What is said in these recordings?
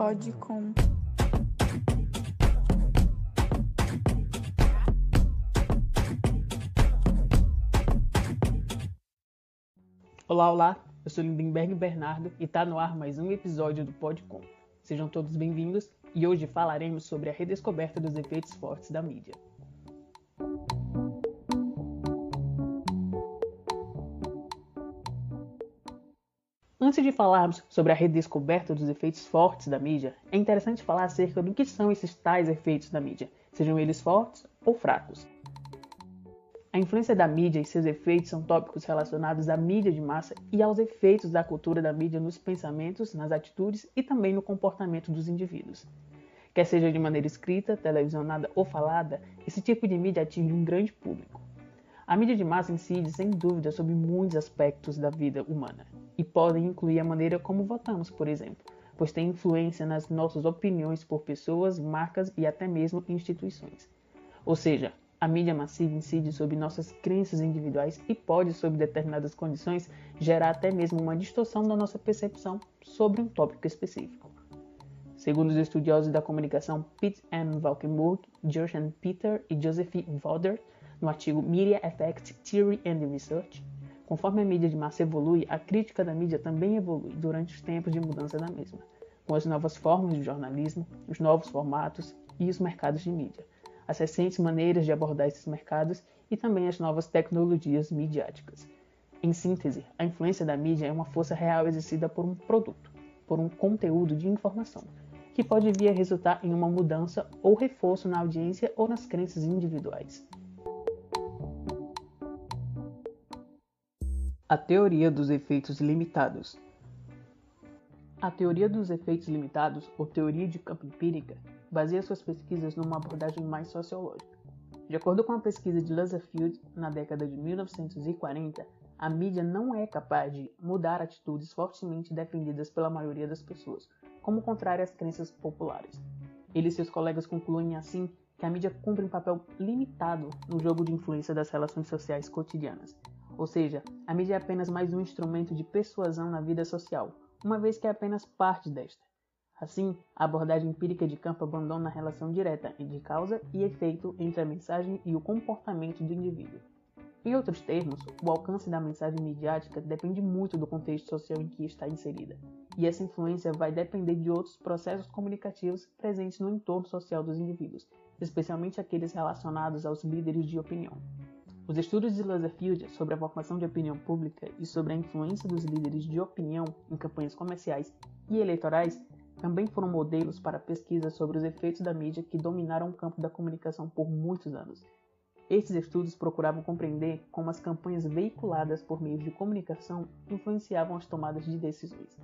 Pode com. Olá, olá, eu sou Lindenberg Bernardo e tá no ar mais um episódio do Podcom. Sejam todos bem-vindos e hoje falaremos sobre a redescoberta dos efeitos fortes da mídia. Antes de falarmos sobre a redescoberta dos efeitos fortes da mídia, é interessante falar acerca do que são esses tais efeitos da mídia, sejam eles fortes ou fracos. A influência da mídia e seus efeitos são tópicos relacionados à mídia de massa e aos efeitos da cultura da mídia nos pensamentos, nas atitudes e também no comportamento dos indivíduos. Quer seja de maneira escrita, televisionada ou falada, esse tipo de mídia atinge um grande público. A mídia de massa incide, sem dúvida, sobre muitos aspectos da vida humana e podem incluir a maneira como votamos, por exemplo, pois tem influência nas nossas opiniões por pessoas, marcas e até mesmo instituições. Ou seja, a mídia massiva incide sobre nossas crenças individuais e pode, sob determinadas condições, gerar até mesmo uma distorção da nossa percepção sobre um tópico específico. Segundo os estudiosos da comunicação Pete M. Valkenburg, Jochen Peter e Joseph Voder, no artigo Media Effect Theory and Research, conforme a mídia de massa evolui, a crítica da mídia também evolui durante os tempos de mudança da mesma, com as novas formas de jornalismo, os novos formatos e os mercados de mídia, as recentes maneiras de abordar esses mercados e também as novas tecnologias midiáticas. Em síntese, a influência da mídia é uma força real exercida por um produto, por um conteúdo de informação, que pode vir a resultar em uma mudança ou reforço na audiência ou nas crenças individuais. A teoria dos efeitos limitados. A teoria dos efeitos limitados, ou teoria de campo empírica, baseia suas pesquisas numa abordagem mais sociológica. De acordo com a pesquisa de Lazafield, na década de 1940, a mídia não é capaz de mudar atitudes fortemente defendidas pela maioria das pessoas, como contrário às crenças populares. Ele e seus colegas concluem assim que a mídia cumpre um papel limitado no jogo de influência das relações sociais cotidianas, ou seja, a mídia é apenas mais um instrumento de persuasão na vida social, uma vez que é apenas parte desta. Assim, a abordagem empírica de campo abandona a relação direta entre causa e efeito entre a mensagem e o comportamento do indivíduo. Em outros termos, o alcance da mensagem midiática depende muito do contexto social em que está inserida, e essa influência vai depender de outros processos comunicativos presentes no entorno social dos indivíduos, especialmente aqueles relacionados aos líderes de opinião. Os estudos de Lazafield sobre a formação de opinião pública e sobre a influência dos líderes de opinião em campanhas comerciais e eleitorais também foram modelos para pesquisas sobre os efeitos da mídia que dominaram o campo da comunicação por muitos anos. Esses estudos procuravam compreender como as campanhas veiculadas por meios de comunicação influenciavam as tomadas de decisões.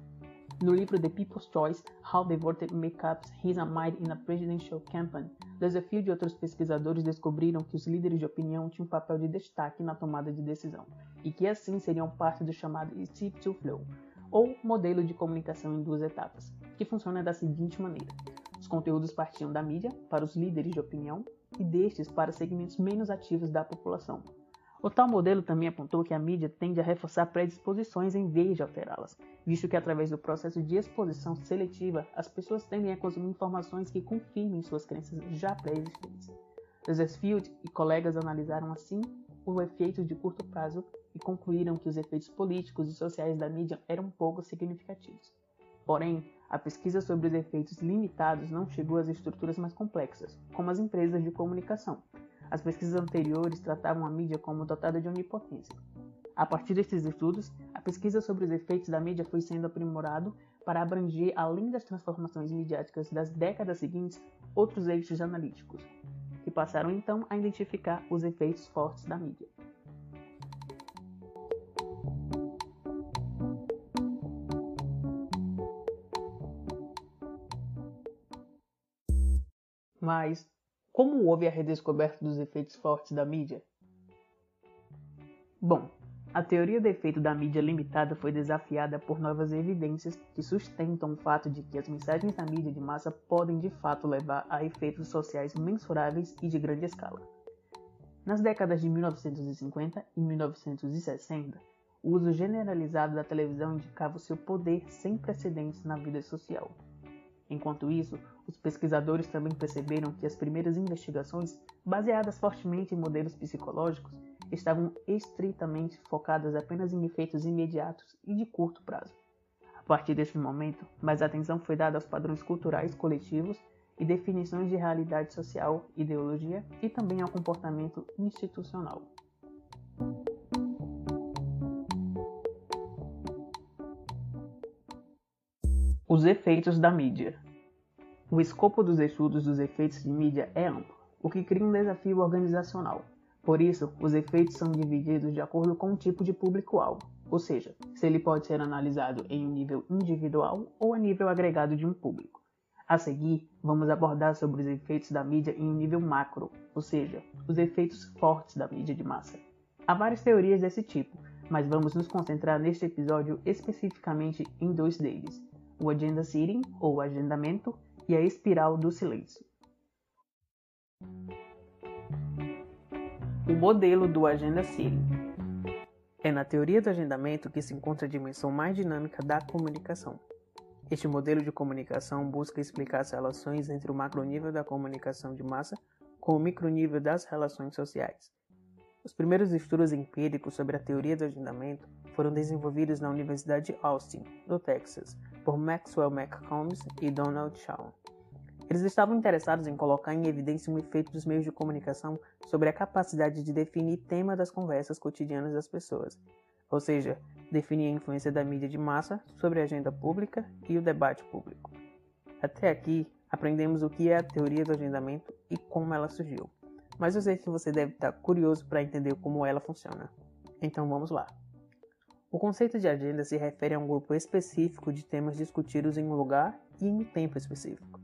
No livro The People's Choice: How the Voter Makes His Mind in a Presidential Campaign, Desafio e outros pesquisadores descobriram que os líderes de opinião tinham um papel de destaque na tomada de decisão e que assim seriam parte do chamado Steep to Flow, ou modelo de comunicação em duas etapas, que funciona da seguinte maneira: os conteúdos partiam da mídia para os líderes de opinião e destes para segmentos menos ativos da população, o tal modelo também apontou que a mídia tende a reforçar predisposições em vez de alterá-las, visto que através do processo de exposição seletiva, as pessoas tendem a consumir informações que confirmem suas crenças já pré-existentes. Field e colegas analisaram assim o efeito de curto prazo e concluíram que os efeitos políticos e sociais da mídia eram pouco significativos. Porém, a pesquisa sobre os efeitos limitados não chegou às estruturas mais complexas, como as empresas de comunicação, as pesquisas anteriores tratavam a mídia como dotada de onipotência. A partir destes estudos, a pesquisa sobre os efeitos da mídia foi sendo aprimorado para abranger, além das transformações midiáticas das décadas seguintes, outros eixos analíticos, que passaram então a identificar os efeitos fortes da mídia. Mas como houve a redescoberta dos efeitos fortes da mídia? Bom, a teoria do efeito da mídia limitada foi desafiada por novas evidências que sustentam o fato de que as mensagens da mídia de massa podem de fato levar a efeitos sociais mensuráveis e de grande escala. Nas décadas de 1950 e 1960, o uso generalizado da televisão indicava o seu poder sem precedentes na vida social. Enquanto isso, os pesquisadores também perceberam que as primeiras investigações, baseadas fortemente em modelos psicológicos, estavam estritamente focadas apenas em efeitos imediatos e de curto prazo. A partir desse momento, mais atenção foi dada aos padrões culturais coletivos e definições de realidade social, ideologia e também ao comportamento institucional. Os efeitos da mídia. O escopo dos estudos dos efeitos de mídia é amplo, o que cria um desafio organizacional. Por isso, os efeitos são divididos de acordo com o tipo de público-alvo, ou seja, se ele pode ser analisado em um nível individual ou a nível agregado de um público. A seguir, vamos abordar sobre os efeitos da mídia em um nível macro, ou seja, os efeitos fortes da mídia de massa. Há várias teorias desse tipo, mas vamos nos concentrar neste episódio especificamente em dois deles: o agenda seating, ou agendamento, e a espiral do silêncio. O modelo do agenda seating é na teoria do agendamento que se encontra a dimensão mais dinâmica da comunicação. Este modelo de comunicação busca explicar as relações entre o macronível da comunicação de massa com o micronível das relações sociais. Os primeiros estudos empíricos sobre a teoria do agendamento foram desenvolvidos na Universidade de Austin, no Texas, por Maxwell McCombs e Donald Shaw. Eles estavam interessados em colocar em evidência um efeito dos meios de comunicação sobre a capacidade de definir tema das conversas cotidianas das pessoas, ou seja, definir a influência da mídia de massa sobre a agenda pública e o debate público. Até aqui, aprendemos o que é a teoria do agendamento e como ela surgiu, mas eu sei que você deve estar curioso para entender como ela funciona. Então vamos lá. O conceito de agenda se refere a um grupo específico de temas discutidos em um lugar e em um tempo específico.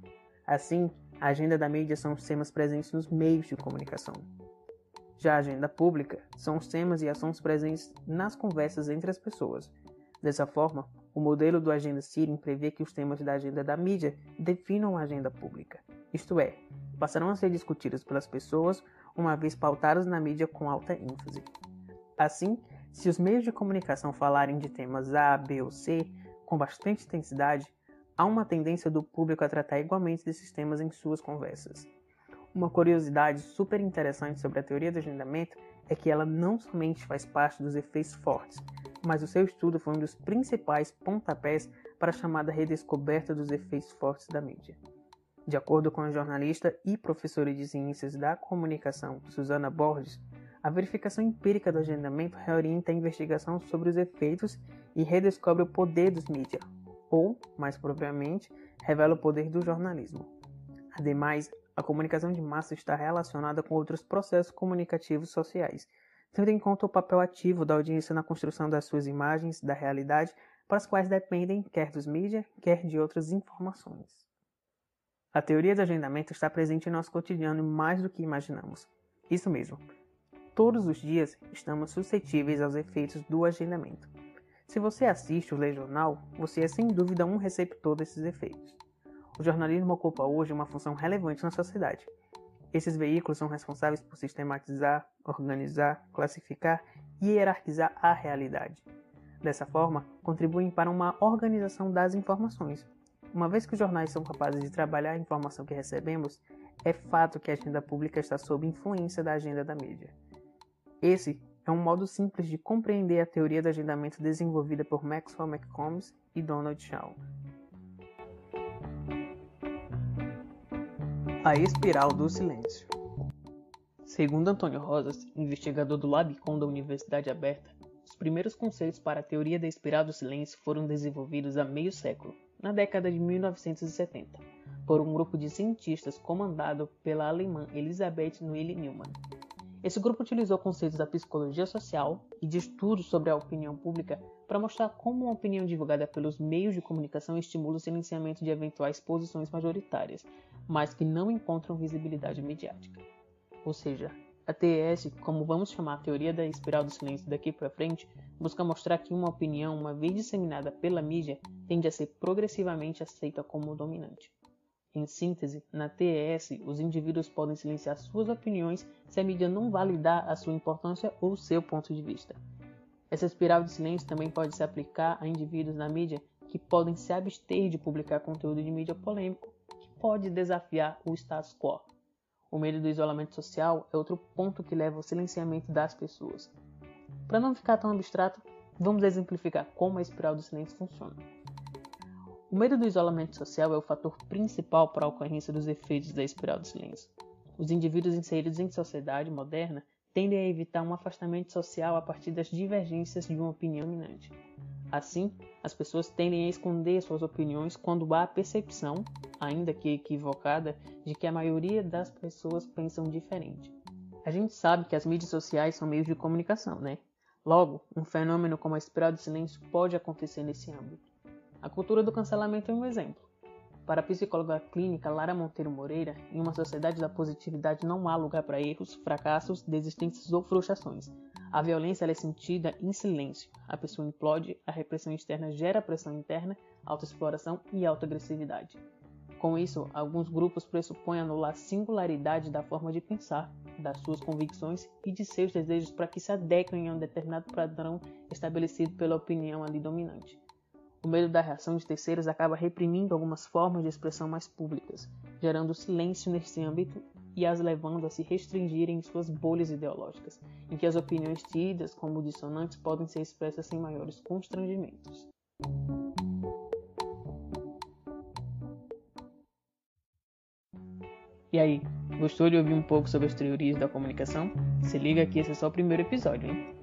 Assim, a agenda da mídia são os temas presentes nos meios de comunicação, já a agenda pública são os temas e ações presentes nas conversas entre as pessoas. Dessa forma, o modelo do Agenda Seating prevê que os temas da agenda da mídia definam a agenda pública, isto é, passarão a ser discutidos pelas pessoas uma vez pautados na mídia com alta ênfase. Assim, se os meios de comunicação falarem de temas A, B ou C com bastante intensidade, há uma tendência do público a tratar igualmente desses temas em suas conversas. Uma curiosidade super interessante sobre a teoria do agendamento é que ela não somente faz parte dos efeitos fortes, mas o seu estudo foi um dos principais pontapés para a chamada redescoberta dos efeitos fortes da mídia. De acordo com a jornalista e professora de ciências da comunicação Susana Borges, a verificação empírica do agendamento reorienta a investigação sobre os efeitos e redescobre o poder dos mídias, ou, mais propriamente, revela o poder do jornalismo. Ademais, a comunicação de massa está relacionada com outros processos comunicativos sociais, tendo em conta o papel ativo da audiência na construção das suas imagens da realidade, para as quais dependem quer dos mídias, quer de outras informações. A teoria do agendamento está presente em nosso cotidiano mais do que imaginamos. Isso mesmo. Todos os dias estamos suscetíveis aos efeitos do agendamento. Se você assiste ou lê jornal, você é sem dúvida um receptor desses efeitos. O jornalismo ocupa hoje uma função relevante na sociedade. Esses veículos são responsáveis por sistematizar, organizar, classificar e hierarquizar a realidade. Dessa forma, contribuem para uma organização das informações. Uma vez que os jornais são capazes de trabalhar a informação que recebemos, é fato que a agenda pública está sob influência da agenda da mídia. Esse é um modo simples de compreender a teoria do agendamento desenvolvida por Maxwell McCombs e Donald Shaw. A espiral do silêncio. Segundo Antônio Rosas, investigador do LabCon da Universidade Aberta, os primeiros conceitos para a teoria da espiral do silêncio foram desenvolvidos há meio século, na década de 1970, por um grupo de cientistas comandado pela alemã Elisabeth Noelle Neumann. Esse grupo utilizou conceitos da psicologia social e de estudos sobre a opinião pública para mostrar como uma opinião divulgada pelos meios de comunicação estimula o silenciamento de eventuais posições majoritárias, mas que não encontram visibilidade mediática. Ou seja, a TES, como vamos chamar a teoria da espiral do silêncio daqui para frente, busca mostrar que uma opinião, uma vez disseminada pela mídia, tende a ser progressivamente aceita como dominante. Em síntese, na TES, os indivíduos podem silenciar suas opiniões se a mídia não validar a sua importância ou seu ponto de vista. Essa espiral de silêncio também pode se aplicar a indivíduos na mídia que podem se abster de publicar conteúdo de mídia polêmico que pode desafiar o status quo. O medo do isolamento social é outro ponto que leva ao silenciamento das pessoas. Para não ficar tão abstrato, vamos exemplificar como a espiral do silêncio funciona. O medo do isolamento social é o fator principal para a ocorrência dos efeitos da espiral do silêncio. Os indivíduos inseridos em sociedade moderna tendem a evitar um afastamento social a partir das divergências de uma opinião dominante. Assim, as pessoas tendem a esconder suas opiniões quando há a percepção, ainda que equivocada, de que a maioria das pessoas pensam diferente. A gente sabe que as mídias sociais são meios de comunicação, né? Logo, um fenômeno como a espiral de silêncio pode acontecer nesse âmbito. A cultura do cancelamento é um exemplo. Para a psicóloga clínica Lara Monteiro Moreira, em uma sociedade da positividade não há lugar para erros, fracassos, desistências ou frustrações. A violência é sentida em silêncio. A pessoa implode, a repressão externa gera pressão interna, autoexploração e autoagressividade. Com isso, alguns grupos pressupõem anular a singularidade da forma de pensar, das suas convicções e de seus desejos para que se adequem a um determinado padrão estabelecido pela opinião ali dominante. O medo da reação de terceiros acaba reprimindo algumas formas de expressão mais públicas, gerando silêncio nesse âmbito e as levando a se restringirem em suas bolhas ideológicas, em que as opiniões tidas como dissonantes podem ser expressas sem maiores constrangimentos. E aí, gostou de ouvir um pouco sobre as teorias da comunicação? Se liga que esse é só o primeiro episódio, hein?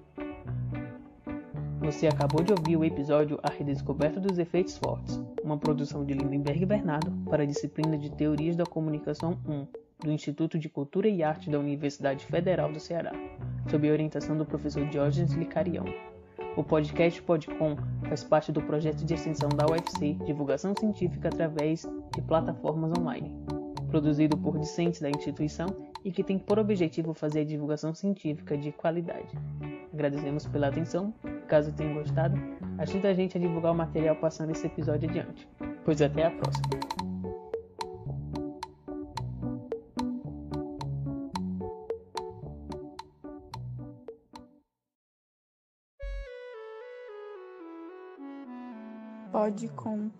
Você acabou de ouvir o episódio A Redescoberta dos Efeitos Fortes, uma produção de Lindenberg Bernardo para a disciplina de Teorias da Comunicação 1 do Instituto de Cultura e Arte da Universidade Federal do Ceará, sob a orientação do professor Diógenes Licarião. O podcast Podcom faz parte do projeto de extensão da UFC Divulgação Científica através de plataformas online, produzido por discentes da instituição e que tem por objetivo fazer a divulgação científica de qualidade. Agradecemos pela atenção Caso tenham gostado, ajude a gente a divulgar o material passando esse episódio adiante. Pois até a próxima. Pode com